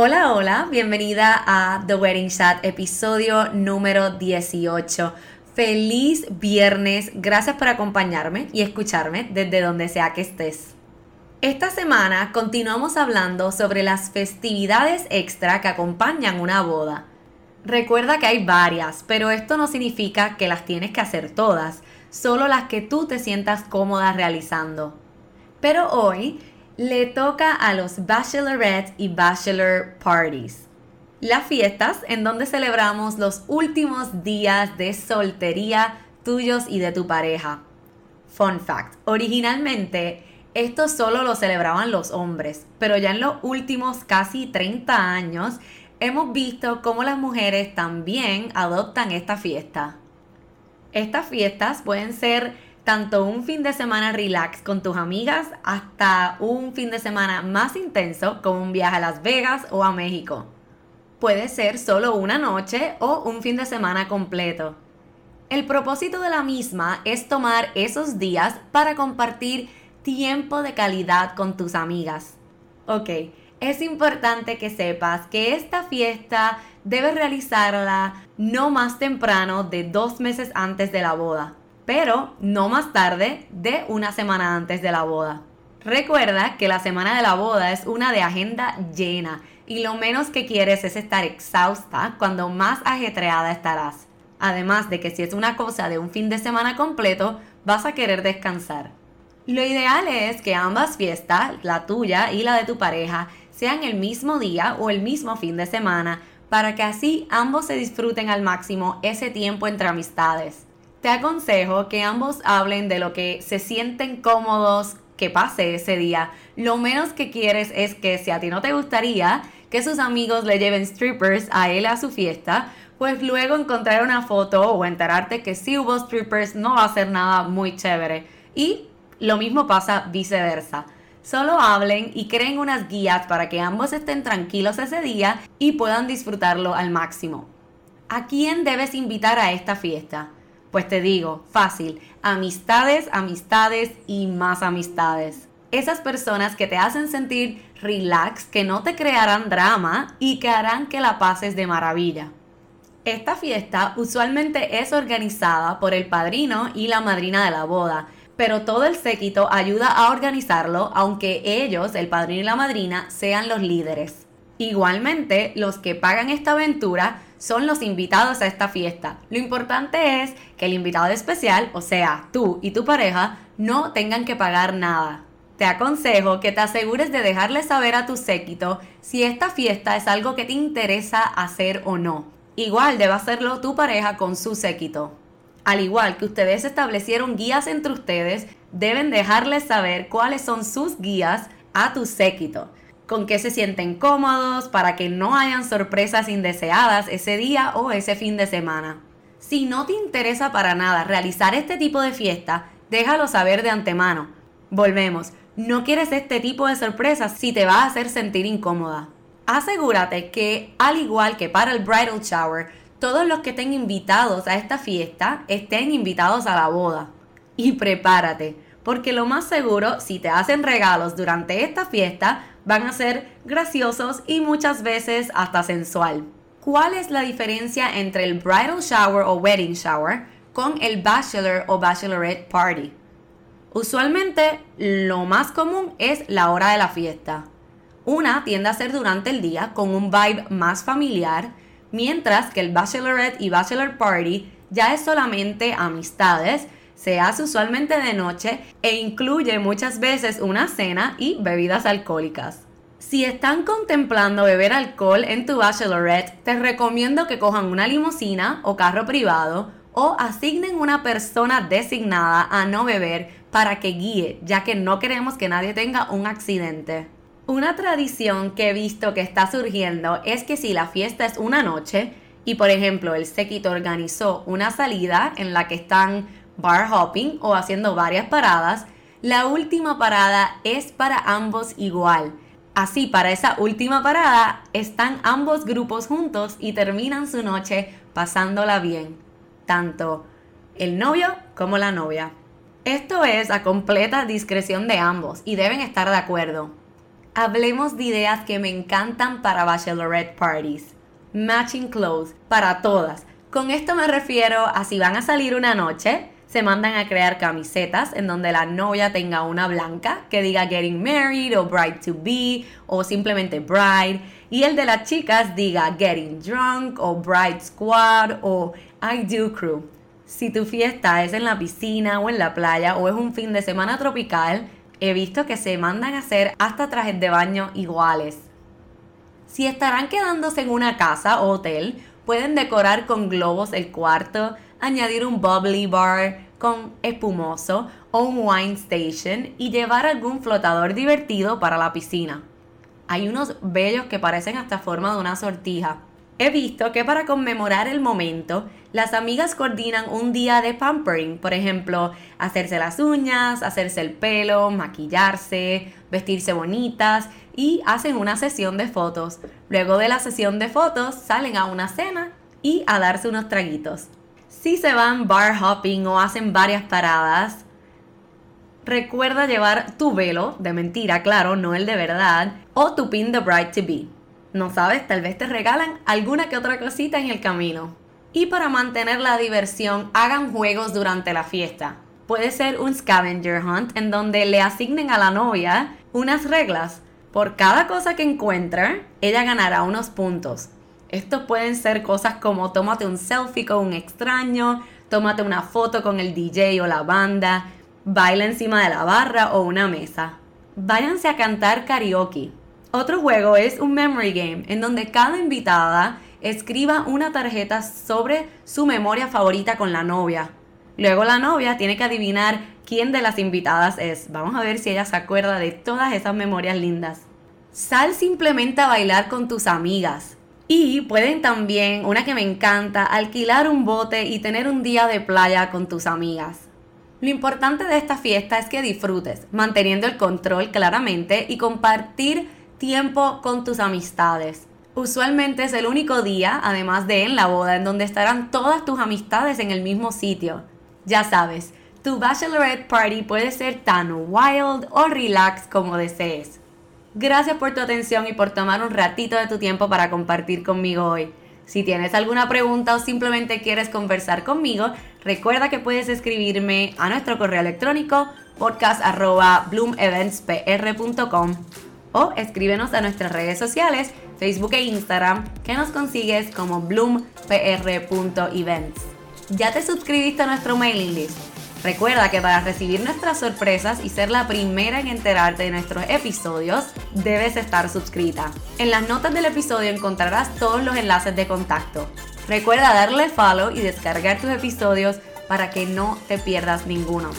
Hola, hola, bienvenida a The Wedding Chat, episodio número 18. Feliz viernes, gracias por acompañarme y escucharme desde donde sea que estés. Esta semana continuamos hablando sobre las festividades extra que acompañan una boda. Recuerda que hay varias, pero esto no significa que las tienes que hacer todas, solo las que tú te sientas cómoda realizando. Pero hoy le toca a los bachelorette y bachelor parties las fiestas en donde celebramos los últimos días de soltería tuyos y de tu pareja. Fun fact, originalmente esto solo lo celebraban los hombres, pero ya en los últimos casi 30 años hemos visto cómo las mujeres también adoptan esta fiesta. Estas fiestas pueden ser tanto un fin de semana relax con tus amigas hasta un fin de semana más intenso como un viaje a Las Vegas o a México. Puede ser solo una noche o un fin de semana completo. El propósito de la misma es tomar esos días para compartir tiempo de calidad con tus amigas. Ok, es importante que sepas que esta fiesta debes realizarla no más temprano de dos meses antes de la boda, pero no más tarde de una semana antes de la boda. Recuerda que la semana de la boda es una de agenda llena y lo menos que quieres es estar exhausta cuando más ajetreada estarás. Además de que si es una cosa de un fin de semana completo, vas a querer descansar. Lo ideal es que ambas fiestas, la tuya y la de tu pareja, sean el mismo día o el mismo fin de semana, para que así ambos se disfruten al máximo ese tiempo entre amistades. Te aconsejo que ambos hablen de lo que se sienten cómodos que pase ese día. Lo menos que quieres es que si a ti no te gustaría, que sus amigos le lleven strippers a él a su fiesta, pues luego encontrar una foto o enterarte que si hubo strippers no va a ser nada muy chévere. Y lo mismo pasa viceversa. Solo hablen y creen unas guías para que ambos estén tranquilos ese día y puedan disfrutarlo al máximo. ¿A quién debes invitar a esta fiesta? Pues te digo, fácil, amistades, amistades y más amistades esas personas que te hacen sentir relax, que no te crearán drama y que harán que la pases de maravilla. Esta fiesta usualmente es organizada por el padrino y la madrina de la boda, pero todo el séquito ayuda a organizarlo aunque ellos, el padrino y la madrina, sean los líderes. Igualmente, los que pagan esta aventura son los invitados a esta fiesta. Lo importante es que el invitado especial, o sea, tú y tu pareja, no tengan que pagar nada te aconsejo que te asegures de dejarle saber a tu séquito si esta fiesta es algo que te interesa hacer o no. Igual debe hacerlo tu pareja con su séquito. Al igual que ustedes establecieron guías entre ustedes, deben dejarles saber cuáles son sus guías a tu séquito, con qué se sienten cómodos para que no hayan sorpresas indeseadas ese día o ese fin de semana. Si no te interesa para nada realizar este tipo de fiesta, déjalo saber de antemano. Volvemos, no quieres este tipo de sorpresas si te va a hacer sentir incómoda. Asegúrate que, al igual que para el bridal shower, todos los que estén invitados a esta fiesta estén invitados a la boda. Y prepárate, porque lo más seguro, si te hacen regalos durante esta fiesta, van a ser graciosos y muchas veces hasta sensual. ¿Cuál es la diferencia entre el bridal shower o wedding shower con el bachelor o bachelorette party? Usualmente lo más común es la hora de la fiesta. Una tiende a ser durante el día con un vibe más familiar, mientras que el bachelorette y bachelor party ya es solamente amistades, se hace usualmente de noche e incluye muchas veces una cena y bebidas alcohólicas. Si están contemplando beber alcohol en tu bachelorette, te recomiendo que cojan una limusina o carro privado o asignen una persona designada a no beber para que guíe, ya que no queremos que nadie tenga un accidente. Una tradición que he visto que está surgiendo es que si la fiesta es una noche y por ejemplo el séquito organizó una salida en la que están bar hopping o haciendo varias paradas, la última parada es para ambos igual. Así, para esa última parada están ambos grupos juntos y terminan su noche pasándola bien, tanto el novio como la novia. Esto es a completa discreción de ambos y deben estar de acuerdo. Hablemos de ideas que me encantan para bachelorette parties. Matching clothes para todas. Con esto me refiero a si van a salir una noche, se mandan a crear camisetas en donde la novia tenga una blanca que diga Getting Married o Bride to Be o simplemente Bride y el de las chicas diga Getting Drunk o Bride Squad o I Do Crew. Si tu fiesta es en la piscina o en la playa o es un fin de semana tropical, he visto que se mandan a hacer hasta trajes de baño iguales. Si estarán quedándose en una casa o hotel, pueden decorar con globos el cuarto, añadir un bubbly bar con espumoso o un wine station y llevar algún flotador divertido para la piscina. Hay unos bellos que parecen hasta forma de una sortija. He visto que para conmemorar el momento, las amigas coordinan un día de pampering, por ejemplo, hacerse las uñas, hacerse el pelo, maquillarse, vestirse bonitas y hacen una sesión de fotos. Luego de la sesión de fotos salen a una cena y a darse unos traguitos. Si se van bar hopping o hacen varias paradas, recuerda llevar tu velo, de mentira, claro, no el de verdad, o tu pin de bride to be. No sabes, tal vez te regalan alguna que otra cosita en el camino. Y para mantener la diversión, hagan juegos durante la fiesta. Puede ser un scavenger hunt en donde le asignen a la novia unas reglas. Por cada cosa que encuentre, ella ganará unos puntos. Estos pueden ser cosas como tómate un selfie con un extraño, tómate una foto con el DJ o la banda, baila encima de la barra o una mesa. Váyanse a cantar karaoke. Otro juego es un memory game en donde cada invitada escriba una tarjeta sobre su memoria favorita con la novia. Luego la novia tiene que adivinar quién de las invitadas es. Vamos a ver si ella se acuerda de todas esas memorias lindas. Sal simplemente a bailar con tus amigas. Y pueden también, una que me encanta, alquilar un bote y tener un día de playa con tus amigas. Lo importante de esta fiesta es que disfrutes, manteniendo el control claramente y compartir tiempo con tus amistades. Usualmente es el único día, además de en la boda, en donde estarán todas tus amistades en el mismo sitio. Ya sabes, tu bachelorette party puede ser tan wild o relax como desees. Gracias por tu atención y por tomar un ratito de tu tiempo para compartir conmigo hoy. Si tienes alguna pregunta o simplemente quieres conversar conmigo, recuerda que puedes escribirme a nuestro correo electrónico podcast.bloomeventspr.com o escríbenos a nuestras redes sociales, Facebook e Instagram, que nos consigues como bloompr.events. ¿Ya te suscribiste a nuestro mailing list? Recuerda que para recibir nuestras sorpresas y ser la primera en enterarte de nuestros episodios, debes estar suscrita. En las notas del episodio encontrarás todos los enlaces de contacto. Recuerda darle follow y descargar tus episodios para que no te pierdas ninguno.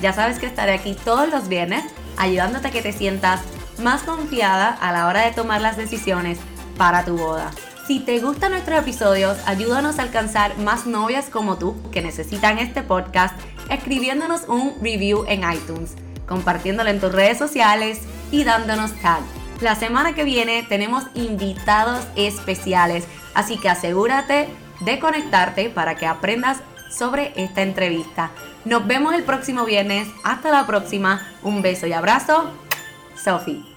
Ya sabes que estaré aquí todos los viernes ayudándote a que te sientas más confiada a la hora de tomar las decisiones para tu boda. Si te gustan nuestros episodios, ayúdanos a alcanzar más novias como tú que necesitan este podcast escribiéndonos un review en iTunes, compartiéndolo en tus redes sociales y dándonos tag. La semana que viene tenemos invitados especiales, así que asegúrate de conectarte para que aprendas sobre esta entrevista. Nos vemos el próximo viernes. Hasta la próxima. Un beso y abrazo. Sophie.